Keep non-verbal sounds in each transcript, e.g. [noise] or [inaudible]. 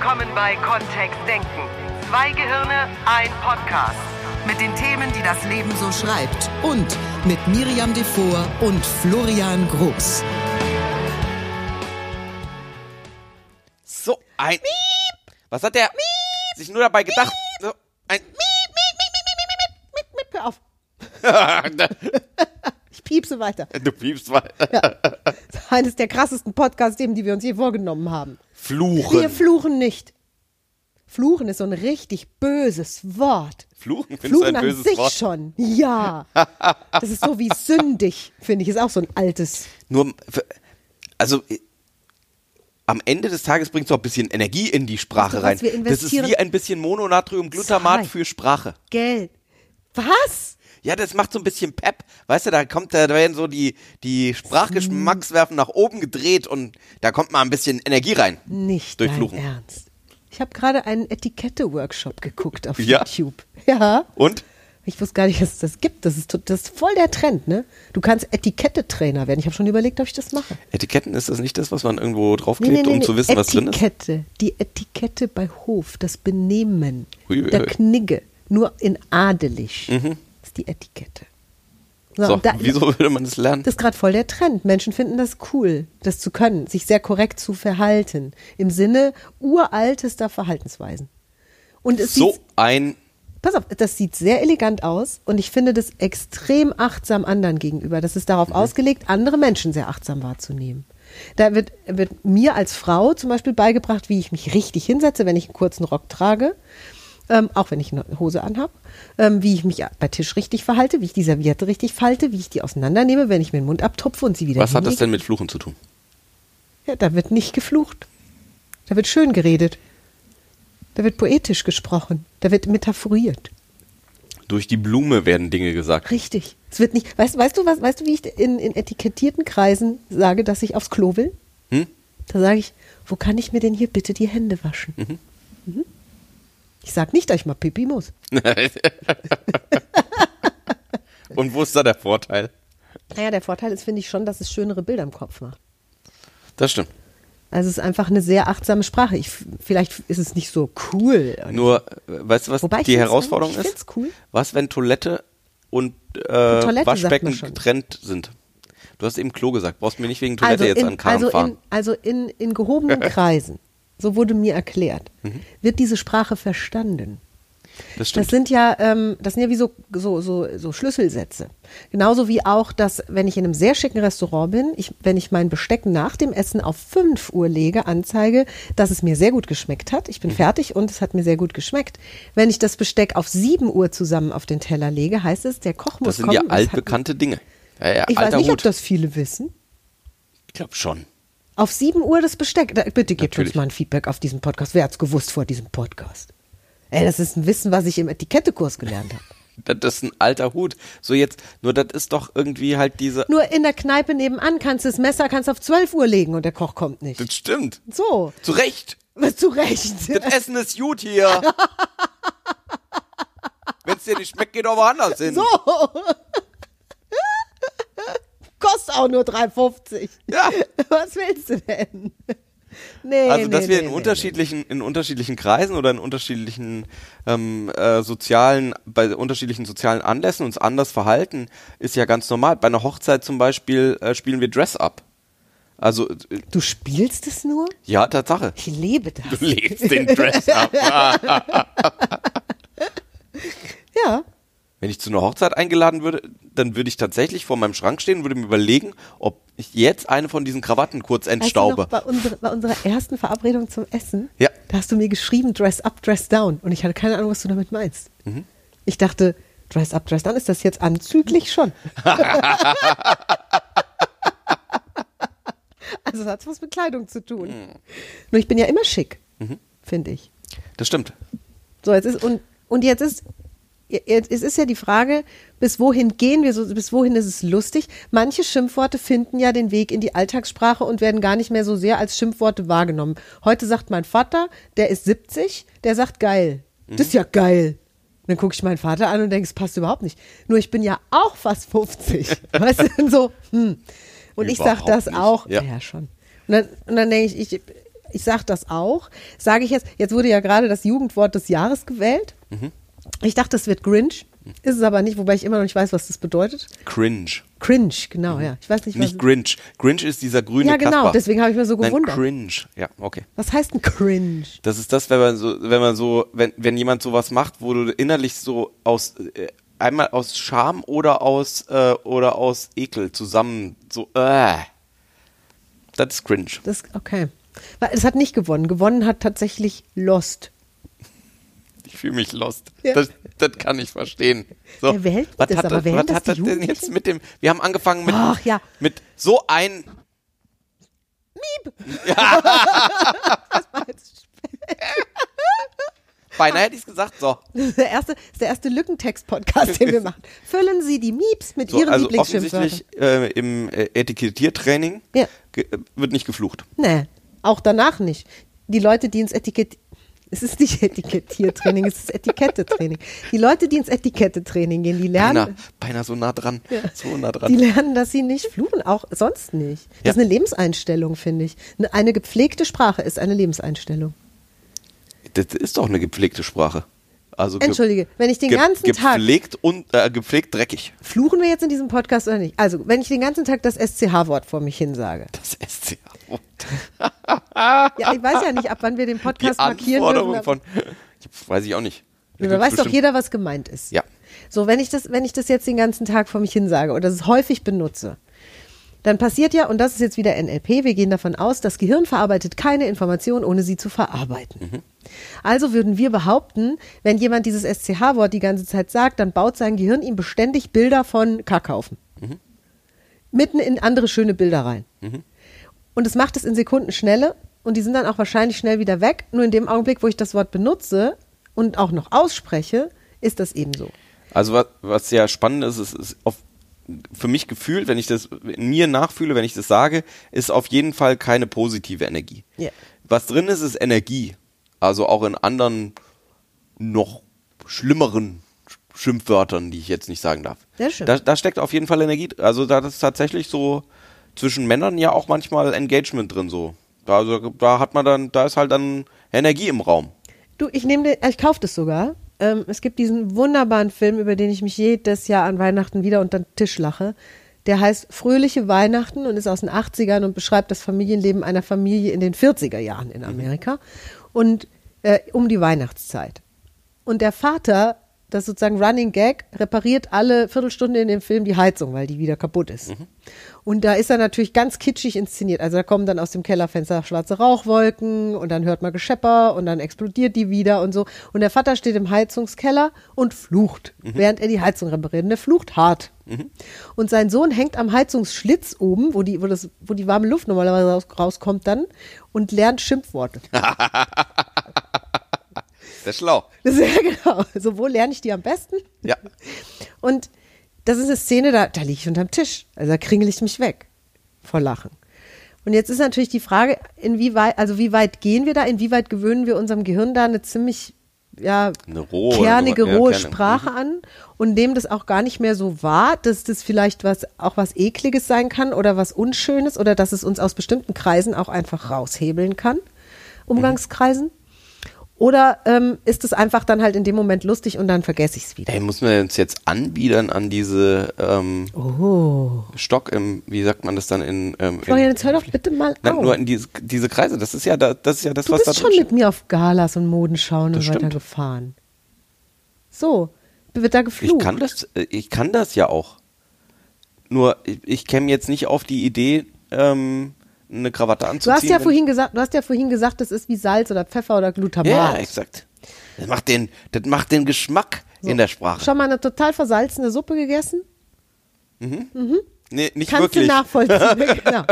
willkommen bei Kontext Denken. Zwei Gehirne, ein Podcast. Mit den Themen, die das Leben so schreibt. Und mit Miriam Devor und Florian Groß. So, ein Miep. Was hat der Miep. sich nur dabei gedacht? So, ein Hör auf. Piepse weiter. [laughs] Du piepst weiter. Das ist eines der krassesten Podcast-Themen, die wir uns je vorgenommen haben. Fluchen. Wir fluchen nicht. Fluchen ist so ein richtig böses Wort. Fluchen, Fluchen an sich Wort? schon. Ja. [laughs] Das ist so wie sündig, finde ich. Ist auch so ein altes. Nur, also äh, am Ende des Tages bringt es auch ein bisschen Energie in die Sprache was rein. wir Das ist investieren? wie ein bisschen Mononatriumglutamat für Sprache. Geld. Was? Ja, das macht so ein bisschen Pep. Weißt du, da kommt, da werden so die, die Sprachgeschmackswerfen nach oben gedreht und da kommt mal ein bisschen Energie rein. Nicht Durch dein Fluchen. Ernst. Ich habe gerade einen Etikette-Workshop geguckt auf Ja? YouTube. [laughs] Ja. Und? Ich wusste gar nicht, dass es das gibt. Das ist, das ist voll der Trend, ne? Du kannst Etikette-Trainer werden. Ich habe schon überlegt, ob ich das mache. Etiketten, ist das nicht das, was man irgendwo draufklebt, um zu wissen, was drin ist? Etikette. Die Etikette bei Hof, das Benehmen, Ui, der. Knigge, nur in adelig. Ist die Etikette. So. So, da- wieso würde man das lernen? Das ist gerade voll der Trend. Menschen finden das cool, das zu können, sich sehr korrekt zu verhalten. Im Sinne uraltester Verhaltensweisen. Und es so ein pass auf, das sieht sehr elegant aus und ich finde das extrem achtsam anderen gegenüber. Das ist darauf Mhm. ausgelegt, andere Menschen sehr achtsam wahrzunehmen. Da wird, wird mir als Frau zum Beispiel beigebracht, wie ich mich richtig hinsetze, wenn ich einen kurzen Rock trage. Ähm, auch wenn ich eine Hose anhabe, ähm, wie ich mich bei Tisch richtig verhalte, wie ich die Serviette richtig falte, wie ich die auseinandernehme, wenn ich mir den Mund abtupfe und sie wieder Was hat das hinlege. denn mit Fluchen zu tun? Ja, da wird nicht geflucht. Da wird schön geredet. Da wird poetisch gesprochen. Da wird metaphoriert. Durch die Blume werden Dinge gesagt. Richtig. Es wird nicht. Weißt, weißt du was? Weißt du, wie ich in, in etikettierten Kreisen sage, dass ich aufs Klo will? Hm? Da sage ich, wo kann ich mir denn hier bitte die Hände waschen? Mhm. Ich sage nicht, dass ich mal Pipi muss. [laughs] Und wo ist da der Vorteil? Naja, der Vorteil ist, finde ich schon, dass es schönere Bilder im Kopf macht. Das stimmt. Also es ist einfach eine sehr achtsame Sprache. Ich, vielleicht ist es nicht so cool. Nur, äh, weißt du, was Wobei die Herausforderung ich ist? cool. Was, wenn Toilette und äh, Toilette Waschbecken getrennt sind? Du hast eben Klo gesagt. Brauchst mir nicht wegen Toilette also jetzt in, an Karren also fahren. In, also in, in gehobenen [laughs] Kreisen, so wurde mir erklärt, Mhm. wird diese Sprache verstanden. das Das sind ja, ähm, das sind ja wie so, so, so, so Schlüsselsätze. Genauso wie auch, dass wenn ich in einem sehr schicken Restaurant bin, ich, wenn ich mein Besteck nach dem Essen auf 5 Uhr lege, anzeige, dass es mir sehr gut geschmeckt hat. Mhm. Ich bin fertig und es hat mir sehr gut geschmeckt. Wenn ich das Besteck auf 7 Uhr zusammen auf den Teller lege, heißt es, der Koch muss das sind kommen. ja altbekannte Dinge. Ja, ja, Ich weiß nicht, ob Hut. das viele wissen. ich glaube schon. Auf 7 Uhr das Besteck. Da, bitte gebt Natürlich. uns mal ein Feedback auf diesen Podcast. Wer hat's gewusst vor diesem Podcast? Ey, das ist ein Wissen, was ich im Etikettekurs gelernt habe. [laughs] Das ist ein alter Hut. So jetzt, nur das ist doch irgendwie halt diese. Nur in der Kneipe nebenan kannst du das Messer kannst auf 12 Uhr legen und der Koch kommt nicht. Das stimmt. So, Zu Recht. zu Recht. Das Essen ist gut hier. [laughs] Wenn es dir nicht schmeckt, geh doch woanders hin. So. Kostet auch nur 3,50. Ja. [laughs] Was willst du denn? Nee, Also, dass nee, wir in nee, unterschiedlichen, in unterschiedlichen Kreisen oder in unterschiedlichen ähm, äh, sozialen, bei unterschiedlichen sozialen Anlässen uns anders verhalten, ist ja ganz normal. Bei einer Hochzeit zum Beispiel äh, spielen wir Dress-Up. Also, äh. Du spielst es nur? ja, Tatsache. Ich lebe das. Du lebst den Dress-Up. [laughs] Ja. Wenn ich zu einer Hochzeit eingeladen würde, dann würde ich tatsächlich vor meinem Schrank stehen und würde mir überlegen, ob ich jetzt eine von diesen Krawatten kurz Weißt du entstaube. noch, bei, unserer, bei unserer ersten Verabredung zum Essen, Ja. da hast du mir geschrieben, dress up, dress down. Und ich hatte keine Ahnung, was du damit meinst. Mhm. Ich dachte, dress up, dress down, ist das jetzt anzüglich schon? [laughs] also es hat was mit Kleidung zu tun. Mhm. Nur ich bin ja immer schick, finde ich. Das stimmt. So, jetzt ist, und, und jetzt ist, es ist ja die Frage, bis wohin gehen wir, so, bis wohin ist es lustig? Manche Schimpfworte finden ja den Weg in die Alltagssprache und werden gar nicht mehr so sehr als Schimpfworte wahrgenommen. Heute sagt mein Vater, der ist 70, der sagt geil. Das ist ja geil. Dann gucke ich meinen Vater an und denke, es passt überhaupt nicht. Nur ich bin ja auch fast 50. [laughs] weißt du, so, hm. Und ich sage Überhaupt das nicht. auch. Ja. Ja, schon. Und dann, und dann denke ich, ich, ich sage das auch. Sage ich jetzt, jetzt wurde ja gerade das Jugendwort des Jahres gewählt. Mhm. Ich dachte, das wird Grinch. Ist es aber nicht, wobei ich immer noch nicht weiß, was das bedeutet. Cringe. Cringe, genau, ja. Ich weiß nicht, was. Nicht Grinch. Grinch ist dieser grüne ja, genau, Kasper. deswegen habe ich mir so Nein, gewundert. Cringe. Ja, okay. Was heißt ein Cringe? Das ist das, wenn man so, wenn man so, wenn, wenn jemand sowas macht, wo du innerlich so aus äh, einmal aus Scham oder aus äh, oder aus Ekel zusammen so äh. Das ist cringe. Das, okay. Es hat nicht gewonnen. Gewonnen hat tatsächlich Lost. Ich fühle mich lost. Ja. Das, das kann ich verstehen. So, Ja, wer hält was das hat, aber? das, Wer was das, hat das denn jetzt mit dem? Wir haben angefangen mit Ach, ja. mit so ein [laughs] Beinahe hätte ich es gesagt. So, Das ist der erste, das ist der erste Lückentext-Podcast, den wir [laughs] machen. Füllen Sie die Mieps mit so Ihren also Lieblingsschimpfwörtern. offensichtlich äh, im äh, Etikettiertraining Ja. äh, wird nicht geflucht. Nee, auch danach nicht. Die Leute, die ins Etikett... Es ist nicht Etikettiertraining, es ist Etikettetraining. Die Leute, die ins Etikettetraining gehen, die lernen... Beinahe, beinahe so nah dran. So nah dran. Die lernen, dass sie nicht fluchen, auch sonst nicht. Das Ja. ist eine Lebenseinstellung, finde ich. Eine- Eine gepflegte Sprache ist eine Lebenseinstellung. Das ist doch eine gepflegte Sprache. Also ge- Entschuldige, wenn ich den ganzen Tag gepflegt und äh, gepflegt dreckig. Fluchen wir jetzt in diesem Podcast oder nicht? Also, wenn ich den ganzen Tag das SCH-Wort vor mich hin sage. Das SCH. Ja, ich weiß ja nicht, ab wann wir den Die Podcast markieren Anforderung dürfen. von, weiß ich auch nicht. Da weiß doch jeder, was gemeint ist. Ja. So, wenn ich das, wenn ich das jetzt den ganzen Tag vor mich hin sage oder es häufig benutze, dann passiert ja, und das ist jetzt wieder NLP, wir gehen davon aus, das Gehirn verarbeitet keine Information, ohne sie zu verarbeiten. Mhm. Also würden wir behaupten, wenn jemand dieses SCH-Wort die ganze Zeit sagt, dann baut sein Gehirn ihm beständig Bilder von Kackhaufen. Mhm. Mitten in andere schöne Bilder rein. Und es macht es in Sekundenschnelle und die sind dann auch wahrscheinlich schnell wieder weg. Nur in dem Augenblick, wo ich das Wort benutze und auch noch ausspreche, ist das eben so. Also was, was sehr spannend ist, ist, ist auf, für mich gefühlt, wenn ich das in mir nachfühle, wenn ich das sage, ist auf jeden Fall keine positive Energie. Ja. Was drin ist, ist Energie. Also auch in anderen noch schlimmeren Sch- Schimpfwörtern, die ich jetzt nicht sagen darf. Sehr schön. Da, da steckt auf jeden Fall Energie. Also da ist tatsächlich so zwischen Männern ja auch manchmal Engagement drin so. Da, also, da hat man dann, da ist halt dann Energie im Raum. Du, ich nehme ich kaufe das sogar. Ähm, es gibt diesen wunderbaren Film, über den ich mich jedes Jahr an Weihnachten wieder unter den Tisch lache. Der heißt Fröhliche Weihnachten und ist aus den 80ern und beschreibt das Familienleben einer Familie in den 40er Jahren in Amerika und äh, um die Weihnachtszeit. Und der Vater, das sozusagen Running Gag, repariert alle Viertelstunde in dem Film die Heizung, weil die wieder kaputt ist. Und da ist er natürlich ganz kitschig inszeniert. Also da kommen dann aus dem Kellerfenster schwarze Rauchwolken und dann hört man Geschepper und dann explodiert die wieder und so. Und der Vater steht im Heizungskeller und flucht, während er die Heizung repariert. Und er flucht hart. Und sein Sohn hängt am Heizungsschlitz oben, wo die, wo das, wo die warme Luft normalerweise raus, rauskommt dann und lernt Schimpfworte. [laughs] Sehr schlau. [laughs] Ja genau. So, wo lerne ich die am besten? Ja. [laughs] Und das ist eine Szene, da, da liege ich unterm Tisch. Also da kringel ich mich weg vor Lachen. Und jetzt ist natürlich die Frage, inwieweit, also wie weit gehen wir da, inwieweit gewöhnen wir unserem Gehirn da eine ziemlich ja, Eine rohe, kernige, ja, rohe Kerne. Sprache an und nehmen das auch gar nicht mehr so wahr, dass das vielleicht was auch was Ekliges sein kann oder was Unschönes oder dass es uns aus bestimmten Kreisen auch einfach raushebeln kann, Umgangskreisen. Oder ähm, ist es einfach dann halt in dem Moment lustig und dann vergesse ich es wieder? Ey, muss man uns jetzt anbiedern an diese ähm, Oh. Stock im, wie sagt man das dann in, ähm, Florian, in jetzt hör doch bitte mal Nein, auf. nur in diese, diese Kreise. Das ist ja da, das ist ja das, du was da bist drin schon mit mir auf Galas und Modenschauen Das und weiter stimmt. gefahren. So, wird da geflucht. Ich kann das, äh, ich kann das ja auch. Nur ich, ich käme jetzt nicht auf die Idee, ähm, eine Krawatte Du anzuziehen. hast ja vorhin gesagt, du hast ja vorhin gesagt, das ist wie Salz oder Pfeffer oder Glutamat. Ja, exakt. Das macht den, das macht den Geschmack in der Sprache. Schon mal eine total versalzene Suppe gegessen? Nee, nicht Kannst wirklich. du nachvollziehen. [laughs] genau.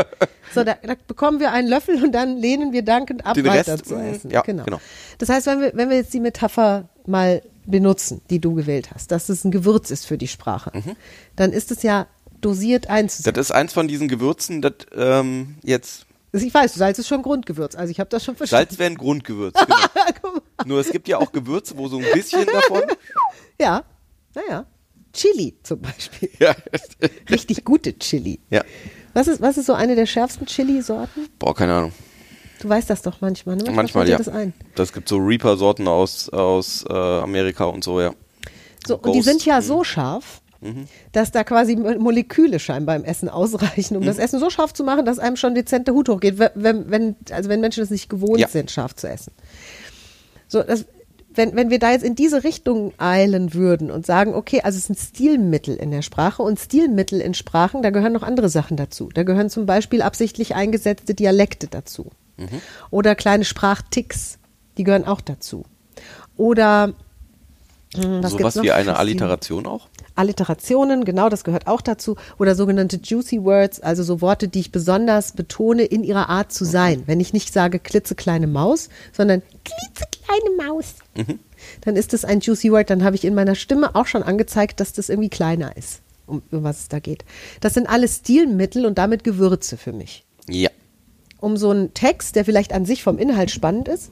So, da, da bekommen wir einen Löffel und dann lehnen wir dankend ab, Den weiter Rest, zu essen. ja, genau. genau. Das heißt, wenn wir, wenn wir jetzt die Metapher mal benutzen, die du gewählt hast, dass es ein Gewürz ist für die Sprache, Mhm. dann ist es ja dosiert einzusetzen. Das ist eins von diesen Gewürzen, das ähm, jetzt Ich weiß, Salz ist schon Grundgewürz, also ich habe das schon verstanden. Salz wäre ein Grundgewürz. [laughs] Genau. Nur es gibt ja auch Gewürze, wo so ein bisschen davon. [laughs] Ja, naja. Chili zum Beispiel. ja. [laughs] Richtig gute Chili. ja. Was ist, was ist so eine der schärfsten Chili-Sorten? Boah, keine Ahnung. Du weißt das doch manchmal, ne? Manchmal, dir ja. Das ein. Das gibt so Reaper-Sorten aus, aus äh, Amerika und so, ja. So, und die Ghost. sind ja so scharf, dass da quasi Mo- Moleküle scheinbar im Essen ausreichen, um das Essen so scharf zu machen, dass einem schon dezent der Hut hochgeht, wenn- wenn, also wenn Menschen es nicht gewohnt Ja. sind, scharf zu essen. So, das, wenn, wenn wir da jetzt in diese Richtung eilen würden und sagen, okay, also es sind Stilmittel in der Sprache und Stilmittel in Sprachen, da gehören noch andere Sachen dazu. Da gehören zum Beispiel absichtlich eingesetzte Dialekte dazu. Oder kleine Sprachticks, die gehören auch dazu. Oder hm, was so gibt's was noch wie eine? Alliteration auch? Alliterationen, genau, das gehört auch dazu. Oder sogenannte Juicy Words, also so Worte, die ich besonders betone in ihrer Art zu sein. Wenn ich nicht sage klitzekleine Maus, sondern klitzekleine Maus, dann ist das ein Juicy Word. Dann habe ich in meiner Stimme auch schon angezeigt, dass das irgendwie kleiner ist, um, um was es da geht. Das sind alles Stilmittel und damit Gewürze für mich Ja. um so einen Text, der vielleicht an sich vom Inhalt spannend ist,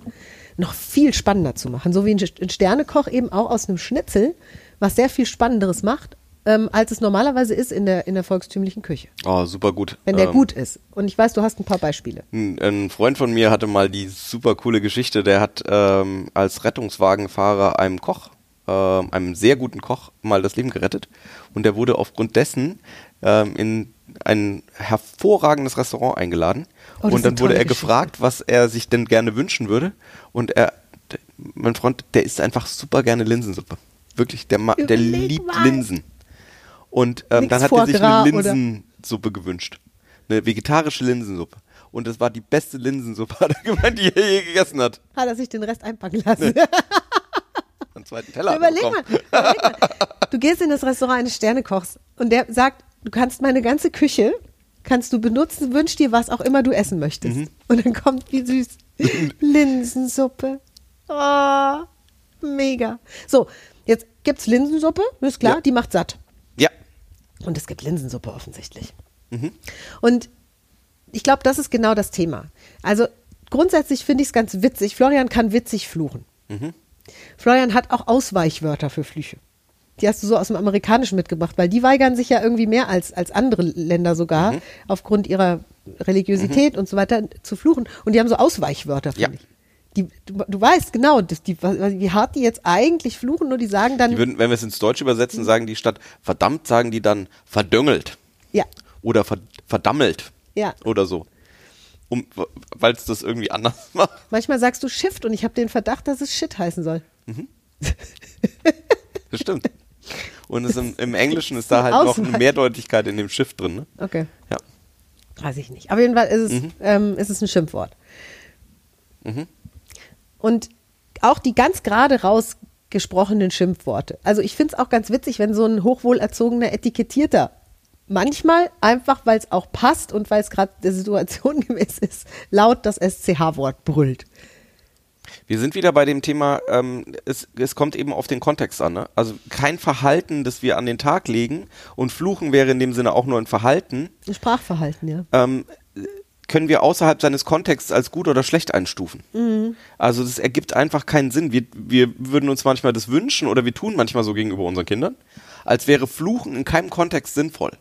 noch viel spannender zu machen. So wie ein Sternekoch eben auch aus einem Schnitzel, was sehr viel Spannenderes macht, ähm, als es normalerweise ist in der, in der volkstümlichen Küche. Oh, super gut. Wenn der Ähm, gut ist. Und ich weiß, du hast ein paar Beispiele. Ein, ein Freund von mir hatte mal die super coole Geschichte, der hat ähm, als Rettungswagenfahrer einem Koch, ähm, einem sehr guten Koch, mal das Leben gerettet. Und der wurde aufgrund dessen ähm, in ein hervorragendes Restaurant eingeladen. Oh, und dann wurde er Geschichte. gefragt, was er sich denn gerne wünschen würde. Und er, mein Freund, der isst einfach super gerne Linsensuppe. Wirklich, der, ma- der Überleg liebt mal. Linsen. Und ähm, dann hat er sich eine Gras oder- Linsensuppe gewünscht. Eine vegetarische Linsensuppe. Und das war die beste Linsensuppe, [laughs] hat er gemeint, die er je gegessen hat. Hat er sich den Rest einpacken lassen. [laughs] Einen zweiten Teller. er überleg, mal, überleg mal. Du gehst in das Restaurant eines Sternekochs und der sagt, du kannst meine ganze Küche, kannst du benutzen, wünsch dir was auch immer du essen möchtest. Mhm. Und dann kommt, wie süß, [laughs] Linsensuppe. Oh, mega. So, jetzt gibt's Linsensuppe, ist klar, Ja. die macht satt. Ja. Und es gibt Linsensuppe offensichtlich. Mhm. Und ich glaube, das ist genau das Thema. Also grundsätzlich finde ich es ganz witzig. Florian kann witzig fluchen. Mhm. Florian hat auch Ausweichwörter für Flüche. Die hast du so aus dem Amerikanischen mitgebracht, weil die weigern sich ja irgendwie mehr als, als andere Länder sogar, Mhm. aufgrund ihrer Religiosität und so weiter, zu fluchen. Und die haben so Ausweichwörter, finde Ja. ich. Die, du, du weißt genau, dass die, wie hart die jetzt eigentlich fluchen, nur die sagen dann, Die würden, wenn wir es ins Deutsche übersetzen, sagen die statt verdammt, sagen die dann verdöngelt. ja, Oder ver verdammelt. Ja. Oder so. Um, weil es das irgendwie anders [laughs] macht. manchmal sagst du Shift und ich habe den Verdacht, dass es Shit heißen soll. [laughs] Das stimmt. Und es im, im Englischen ist da halt noch eine Ausweich. Mehrdeutigkeit in dem Shift drin. Ne? Okay. Ja. Weiß ich nicht. Auf jeden Fall ist es, ähm, ist es ein Schimpfwort. Und auch die ganz gerade rausgesprochenen Schimpfworte. Also ich finde es auch ganz witzig, wenn so ein hochwohlerzogener Etikettierter manchmal einfach, weil es auch passt und weil es gerade der Situation [laughs] gemäß ist, laut das SCH-Wort brüllt. Wir sind wieder bei dem Thema, ähm, es, es kommt eben auf den Kontext an. Ne? Also kein Verhalten, das wir an den Tag legen und Fluchen wäre in dem Sinne auch nur ein Verhalten, Ein Sprachverhalten, ja. ähm, können wir außerhalb seines Kontexts als gut oder schlecht einstufen. Also das ergibt einfach keinen Sinn. Wir, wir würden uns manchmal das wünschen oder wir tun manchmal so gegenüber unseren Kindern, als wäre Fluchen in keinem Kontext sinnvoll.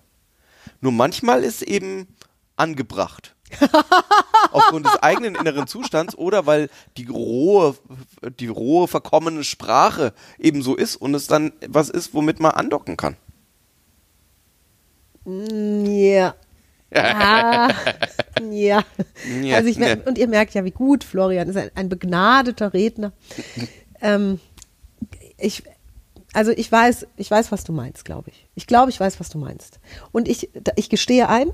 Nur manchmal ist eben angebracht. [laughs] Aufgrund des eigenen inneren Zustands oder weil die rohe, die rohe, verkommene Sprache eben so ist und es dann was ist, womit man andocken kann. Ja. [laughs] Ah, ja. Ja, Also ich ne. und ihr merkt ja, wie gut Florian ist ein, ein begnadeter Redner. ähm, ich, also ich weiß, ich weiß, was du meinst, glaube ich. Ich glaube, ich weiß, was du meinst. Und ich, ich gestehe ein,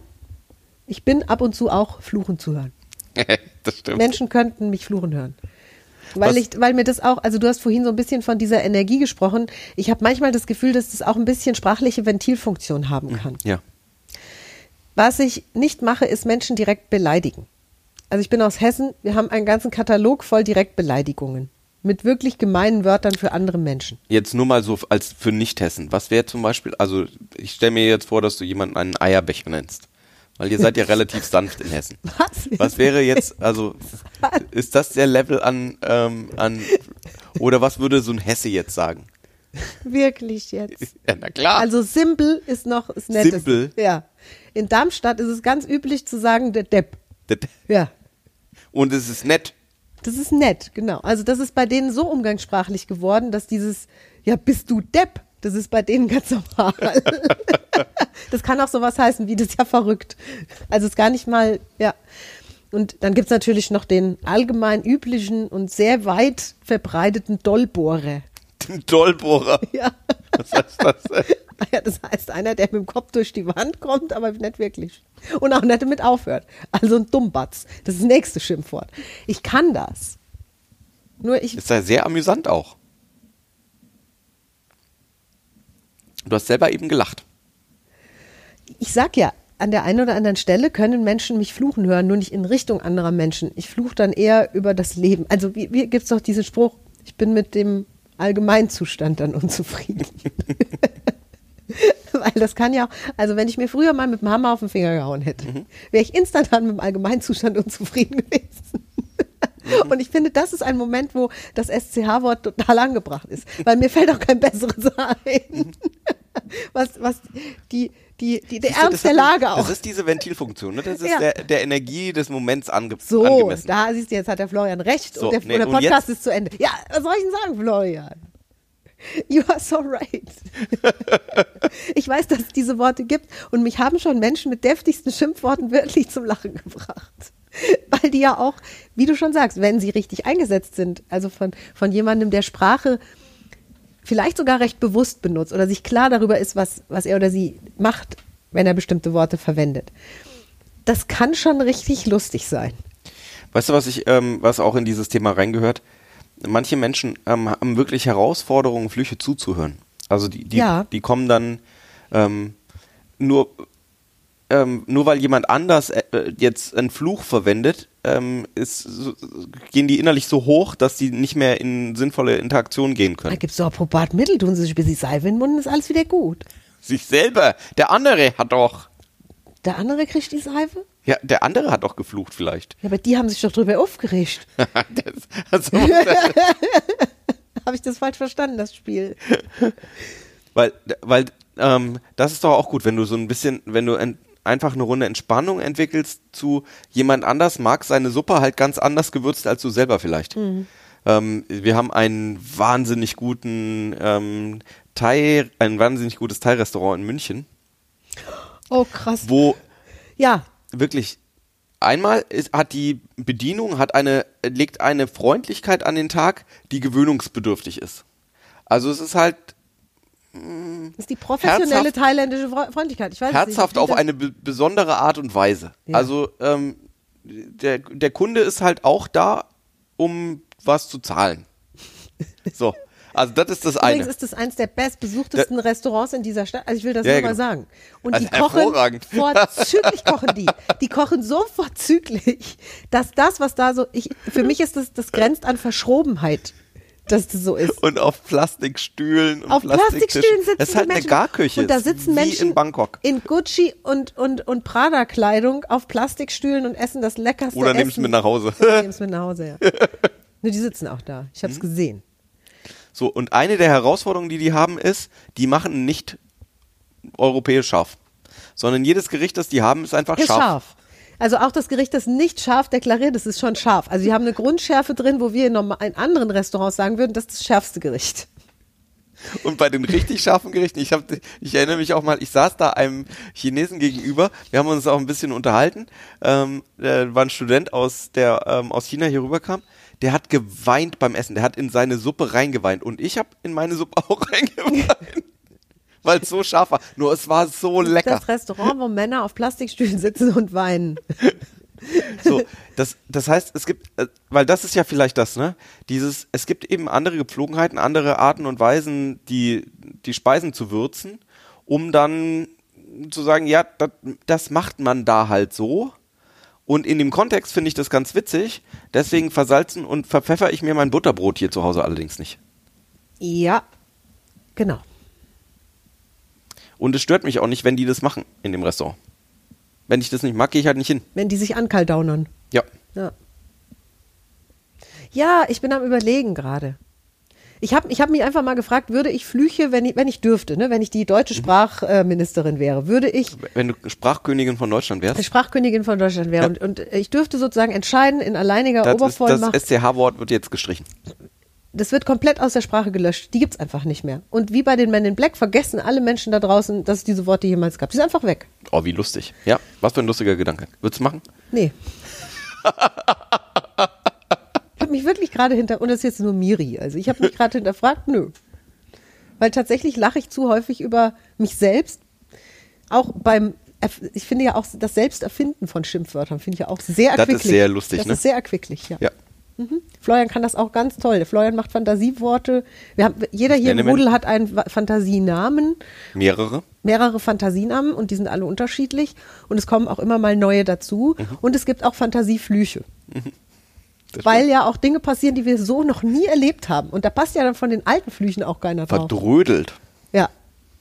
ich bin ab und zu auch fluchen zu hören. [laughs] das stimmt. Menschen könnten mich fluchen hören. Weil, Was- ich, weil mir das auch, also du hast vorhin so ein bisschen von dieser Energie gesprochen. Ich habe manchmal das Gefühl, dass das auch ein bisschen sprachliche Ventilfunktion haben kann. Ja. Was ich nicht mache, ist Menschen direkt beleidigen. Also ich bin aus Hessen, wir haben einen ganzen Katalog voll Direktbeleidigungen. Mit wirklich gemeinen Wörtern für andere Menschen. Jetzt nur mal so als für Nicht-Hessen. Was wäre zum Beispiel, also ich stelle mir jetzt vor, dass du jemanden einen Eierbecher nennst. Weil ihr seid ja relativ sanft in Hessen. [laughs] Was? Was wäre jetzt, also ist das der Level an, ähm, an oder was würde so ein Hesse jetzt sagen? Wirklich jetzt. [laughs] Ja, na klar. Also simpel ist noch ist nettes. Simpel? Ja. In Darmstadt ist es ganz üblich zu sagen, der Depp. Das- Ja. Und es ist nett. Das ist nett, genau. Also das ist bei denen so umgangssprachlich geworden, dass dieses, ja, bist du Depp, das ist bei denen ganz normal. [laughs] das kann auch sowas heißen wie, das ist ja verrückt. Also es ist gar nicht mal, ja. Und dann gibt's natürlich noch den allgemein üblichen und sehr weit verbreiteten Dollbohrer. Den Dollbohrer. [laughs] Ja. Was heißt das? denn? ja, das heißt einer, der mit dem Kopf durch die Wand kommt, aber nicht wirklich. Und auch nicht damit aufhört. Also ein Dummbatz. Das ist das nächste Schimpfwort. Ich kann das. Nur ich, Ist ja sehr amüsant auch. Du hast selber eben gelacht. ich sag ja, an der einen oder anderen Stelle können Menschen mich fluchen hören, nur nicht in Richtung anderer Menschen. Ich fluche dann eher über das Leben. Also wie, wie gibt es doch diesen Spruch, ich bin mit dem Allgemeinzustand dann unzufrieden. [laughs] Weil das kann ja auch, also wenn ich mir früher mal mit dem Hammer auf den Finger gehauen hätte, wäre ich instantan mit dem Allgemeinzustand unzufrieden [laughs] gewesen. Und ich finde, das ist ein Moment, wo das SCH-Wort total angebracht ist. Weil mir fällt auch kein besseres ein. [laughs] Was, was die, die, die, der Ernst der Lage auch. Das ist diese Ventilfunktion. Ne? Das ist Ja. der, der Energie des Moments ange So, angemessen. da siehst du, jetzt hat der Florian recht So, und der, nee, der Podcast jetzt- ist zu Ende. Ja, was soll ich denn sagen, Florian? [laughs] You are so right. [laughs] ich weiß, dass es diese Worte gibt und mich haben schon Menschen mit deftigsten Schimpfworten wirklich zum Lachen gebracht. [laughs] Weil die ja auch, wie du schon sagst, wenn sie richtig eingesetzt sind, also von, von jemandem, der Sprache vielleicht sogar recht bewusst benutzt oder sich klar darüber ist, was, was er oder sie macht, wenn er bestimmte Worte verwendet. Das kann schon richtig lustig sein. Weißt du, was ich, ähm, was auch in dieses Thema reingehört? Manche Menschen ähm, haben wirklich Herausforderungen, Flüche zuzuhören. Also die, die, Ja. die kommen dann ähm, nur, ähm, nur weil jemand anders äh, jetzt einen Fluch verwendet, ähm, ist, so, gehen die innerlich so hoch, dass die nicht mehr in sinnvolle Interaktion gehen Da können. gibt es doch probat Mittel, tun sie sich ein bisschen Seife in den Mund und ist alles wieder gut. Sich selber. Der andere hat doch. Der andere kriegt die Seife? Ja, der andere hat doch geflucht vielleicht. Ja, aber die haben sich doch drüber aufgeregt. [laughs] also, [laughs] Habe ich das falsch verstanden, das Spiel? Weil, weil ähm, das ist doch auch gut, wenn du so ein bisschen, wenn du einfach eine Runde Entspannung entwickelst zu jemand anders mag seine Suppe halt ganz anders gewürzt als du selber vielleicht. Ähm, wir haben einen wahnsinnig guten ähm, Thai, ein wahnsinnig gutes Thai-Restaurant in München, Oh, krass. wo Ja, wirklich einmal ist, hat die Bedienung hat eine legt eine Freundlichkeit an den Tag, die gewöhnungsbedürftig ist. Also es ist halt das ist die professionelle thailändische Fre- Freundlichkeit. Ich weiß herzhaft nicht. auf eine be besondere Art und Weise. Ja. Also ähm, der, der Kunde ist halt auch da, um was zu zahlen. So, [laughs] also das ist das Übrigens eine. ist das eins der bestbesuchtesten Restaurants in dieser Stadt. Also ich will das Ja, nur genau. mal sagen. Und Also die kochen [laughs] vorzüglich kochen die. Die kochen so vorzüglich, dass das, was da so, ich, für mich ist das, das grenzt an Verschrobenheit, dass das so ist. Und auf Plastikstühlen und Auf. Plastikstühlen sitzen Das ist halt eine Menschen. Garküche. Und da sitzen Menschen in Bangkok. in Gucci und, und, und Prada-Kleidung auf Plastikstühlen und essen das leckerste Oder Essen. nehmen es mit nach Hause. Oder nehmen es mit nach Hause, ja. [laughs] Nur die sitzen auch da. Ich habe es gesehen. So, und eine der Herausforderungen, die die haben, ist, die machen nicht europäisch scharf. Sondern jedes Gericht, das die haben, ist einfach Ist scharf. scharf. Also auch das Gericht, das nicht scharf deklariert ist, ist schon scharf. Also die haben eine Grundschärfe drin, wo wir in anderen Restaurants sagen würden, das ist das schärfste Gericht. Und bei den richtig scharfen Gerichten, ich, hab, ich erinnere mich auch mal, ich saß da einem Chinesen gegenüber, wir haben uns auch ein bisschen unterhalten, ähm, der war ein Student aus, der ähm, aus China hier rüberkam, der hat geweint beim Essen, der hat in seine Suppe reingeweint. Und ich habe in meine Suppe [laughs] auch reingeweint, weil es so scharf war, nur es war so lecker. Das Restaurant, wo Männer auf Plastikstühlen sitzen und weinen. [laughs] So, das, das heißt, es gibt, äh, weil das ist ja vielleicht das, ne? Dieses, es gibt eben andere Gepflogenheiten, andere Arten und Weisen, die, die Speisen zu würzen, um dann zu sagen, ja, das, das macht man da halt so. Und in dem Kontext finde ich das ganz witzig. Deswegen versalzen und verpfeffer ich mir mein Butterbrot hier zu Hause allerdings nicht. Ja, genau. Und es stört mich auch nicht, wenn die das machen in dem Restaurant. Wenn ich das nicht mag, gehe ich halt nicht hin. Wenn die sich ankaldaunern. Ja. Ja. Ja, ich bin am Überlegen gerade. Ich habe ich hab mich einfach mal gefragt, würde ich Flüche, wenn ich, wenn ich dürfte, ne, wenn ich die deutsche Sprachministerin wäre, würde ich Wenn du Sprachkönigin von Deutschland wärst, Sprachkönigin von Deutschland wäre Ja. und, und ich dürfte sozusagen entscheiden in alleiniger das, ist, das Obervollmacht. SCH-Wort wird jetzt gestrichen. Das wird komplett aus der Sprache gelöscht. Die gibt's einfach nicht mehr. Und wie bei den Men in Black vergessen alle Menschen da draußen, dass es diese Worte jemals gab. Die sind einfach weg. Oh, wie lustig. Ja, was für ein lustiger Gedanke. Würdest du machen? Nee. ich habe mich wirklich gerade hinter, und das ist jetzt nur Miri, also ich habe mich gerade hinterfragt, nö. Weil tatsächlich lache ich zu häufig über mich selbst. Auch beim, ich finde ja auch das Selbsterfinden von Schimpfwörtern, finde ich ja auch sehr Das ist erquicklich. sehr lustig, Das ne? ist sehr erquicklich, ja. Ja. Florian kann das auch ganz toll. Florian macht Fantasieworte. Wir haben, jeder hier im Rudel hat einen Fantasienamen Mehrere? mehrere Fantasienamen und die sind alle unterschiedlich und es kommen auch immer mal neue dazu und es gibt auch Fantasieflüche. Das Weil ja auch Dinge passieren, die wir so noch nie erlebt haben. Und da passt ja dann von den alten Flüchen auch keiner drauf. Verdrödelt. Ja.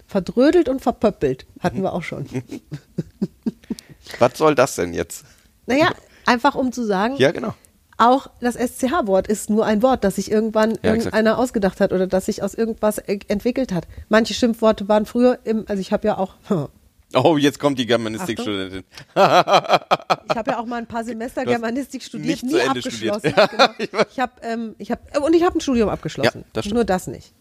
Verdrödelt und verpöppelt hatten wir auch schon. [laughs] Was soll das denn jetzt? Naja, einfach um zu sagen, Ja, genau. Auch das SCH-Wort ist nur ein Wort, das sich irgendwann Ja, irgendeiner ausgedacht hat oder das sich aus irgendwas e- entwickelt hat. Manche Schimpfworte waren früher im, also ich habe ja auch, [laughs] Oh, jetzt kommt die Germanistikstudentin. ich habe ja auch mal ein paar Semester Germanistik studiert, nicht zu nie Ende studiert. abgeschlossen. [laughs] genau. Ich habe ähm, ich habe äh, und ich habe ein Studium abgeschlossen. Ja, das. Nur das nicht.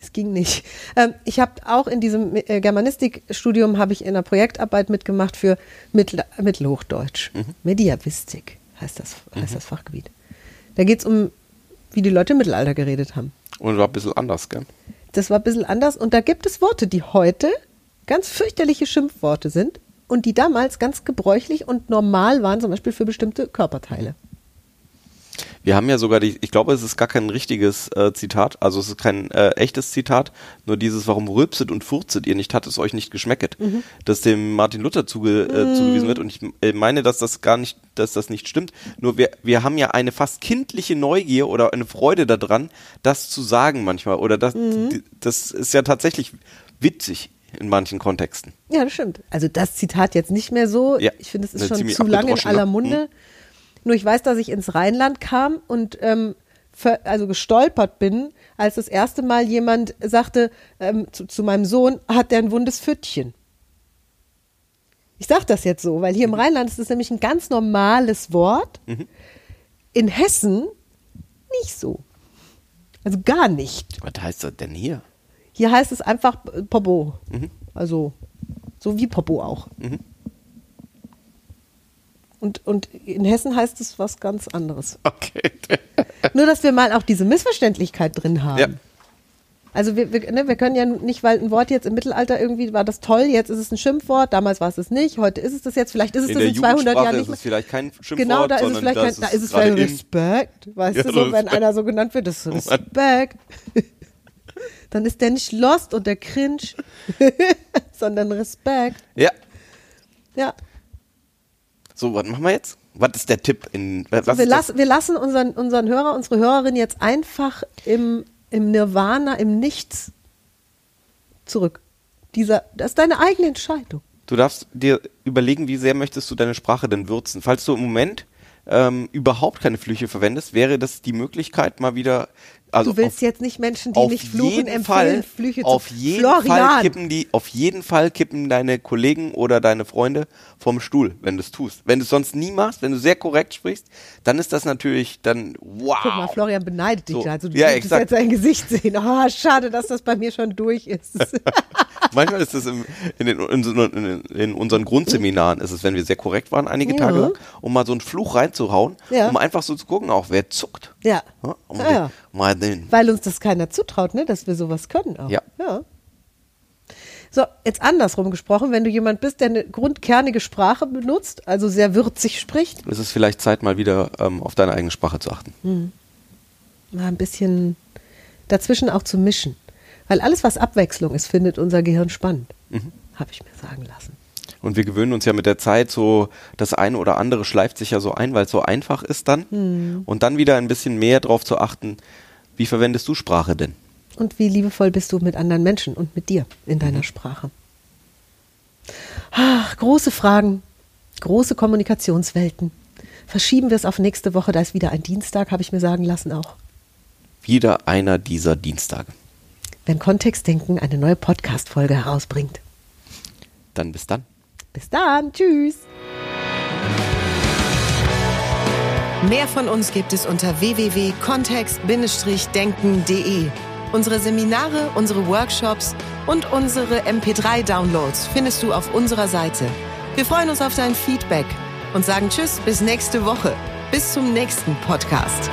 Es ging nicht. Ähm, ich habe auch in diesem äh, Germanistikstudium habe ich in einer Projektarbeit mitgemacht für Mittel, Mittelhochdeutsch. Mhm. Mediavistik heißt das, heißt das Fachgebiet. Da geht es um, wie die Leute im Mittelalter geredet haben. Und war ein bisschen anders, gell? Das war ein bisschen anders. Und da gibt es Worte, die heute ganz fürchterliche Schimpfworte sind und die damals ganz gebräuchlich und normal waren, zum Beispiel für bestimmte Körperteile. Wir haben ja sogar die, ich glaube, es ist gar kein richtiges äh, Zitat, also es ist kein äh, echtes Zitat, nur dieses, warum rülpset und furzet ihr nicht, hat es euch nicht geschmecket, das dem Martin Luther zuge, äh, zugewiesen wird und ich äh, meine, dass das gar nicht, dass das nicht stimmt, nur wir, wir haben ja eine fast kindliche Neugier oder eine Freude daran, das zu sagen manchmal oder das, die- das ist ja tatsächlich witzig in manchen Kontexten. Ja, das stimmt. Also das Zitat jetzt nicht mehr so. Ja, ich finde, es ist schon zu lange in aller Munde. Nur ich weiß, dass ich ins Rheinland kam und ähm, also gestolpert bin, als das erste Mal jemand sagte ähm, zu, zu meinem Sohn, hat der ein wundes Pfüttchen. Ich sage das jetzt so, weil hier Mhm. im Rheinland ist es nämlich ein ganz normales Wort. In Hessen nicht so. Also gar nicht. Was heißt das denn hier? Hier heißt es einfach Popo. Mhm. Also so wie Popo auch. Und, und in Hessen heißt es was ganz anderes. Okay. [laughs] Nur, dass wir mal auch diese Missverständlichkeit drin haben. Ja. Also wir, wir, ne, wir können ja nicht, weil ein Wort jetzt im Mittelalter irgendwie war das toll, jetzt ist es ein Schimpfwort, damals war es es nicht, heute ist es das jetzt, vielleicht ist es In das in 200 Jugendsprache Jahren ist nicht mehr. es vielleicht kein Schimpfwort, Genau, da ist es vielleicht kein, da ist ist es vielleicht. Respekt, weißt Ja, du, so, wenn einer so genannt wird, das ist Respekt. [laughs] Dann ist der nicht lost und der cringe, [laughs] sondern Respekt. Ja. Ja, So, was machen wir jetzt? Was ist der Tipp? In, was wir, lassen, wir lassen unseren, unseren Hörer, unsere Hörerin jetzt einfach im, im Nirvana, im Nichts zurück. Dieser, das ist deine eigene Entscheidung. Du darfst dir überlegen, wie sehr möchtest du deine Sprache denn würzen. Falls du im Moment ähm, überhaupt keine Flüche verwendest, wäre das die Möglichkeit, mal wieder. Also du willst auf, jetzt nicht Menschen, die auf nicht fluchen, empfehlen, Fall, Flüche auf zu jeden Florian. Fall kippen die, auf jeden Fall kippen deine Kollegen oder deine Freunde vom Stuhl, wenn du es tust. Wenn du es sonst nie machst, wenn du sehr korrekt sprichst, dann ist das natürlich dann wow. Guck mal, Florian beneidet dich So. da. Also du Ja, exakt. jetzt sein Gesicht sehen. Oh, schade, dass das bei mir schon durch ist. [laughs] [laughs] Manchmal ist es im, in, den, in, in, unseren Grundseminaren, ist es, wenn wir sehr korrekt waren, einige Ja. Tage lang, um mal so einen Fluch reinzuhauen, Ja. um einfach so zu gucken, auch wer zuckt. ja. Um Ja, mal den. Weil uns das keiner zutraut, ne, dass wir sowas können auch. Ja. ja. So, jetzt andersrum gesprochen, wenn du jemand bist, der eine grundkernige Sprache benutzt, also sehr würzig spricht, Es ist vielleicht Zeit, mal wieder ähm, auf deine eigene Sprache zu achten. Hm. mal ein bisschen dazwischen auch zu mischen. Weil alles, was Abwechslung ist, findet unser Gehirn spannend. Mhm. Habe ich mir sagen lassen. Und wir gewöhnen uns ja mit der Zeit so, das eine oder andere schleift sich ja so ein, weil es so einfach ist dann. Hm. Und dann wieder ein bisschen mehr darauf zu achten, wie verwendest du Sprache denn? Und wie liebevoll bist du mit anderen Menschen und mit dir in deiner Sprache? Ach, große Fragen, große Kommunikationswelten. Verschieben wir es auf nächste Woche, da ist wieder ein Dienstag, habe ich mir sagen lassen auch. wieder einer dieser Dienstage. Wenn Kontextdenken eine neue Podcast-Folge herausbringt. Dann bis dann. Bis dann. Tschüss. Mehr von uns gibt es unter www.kontext-denken.de. Unsere Seminare, unsere Workshops und unsere MP3-Downloads findest du auf unserer Seite. Wir freuen uns auf dein Feedback und sagen Tschüss bis nächste Woche. Bis zum nächsten Podcast.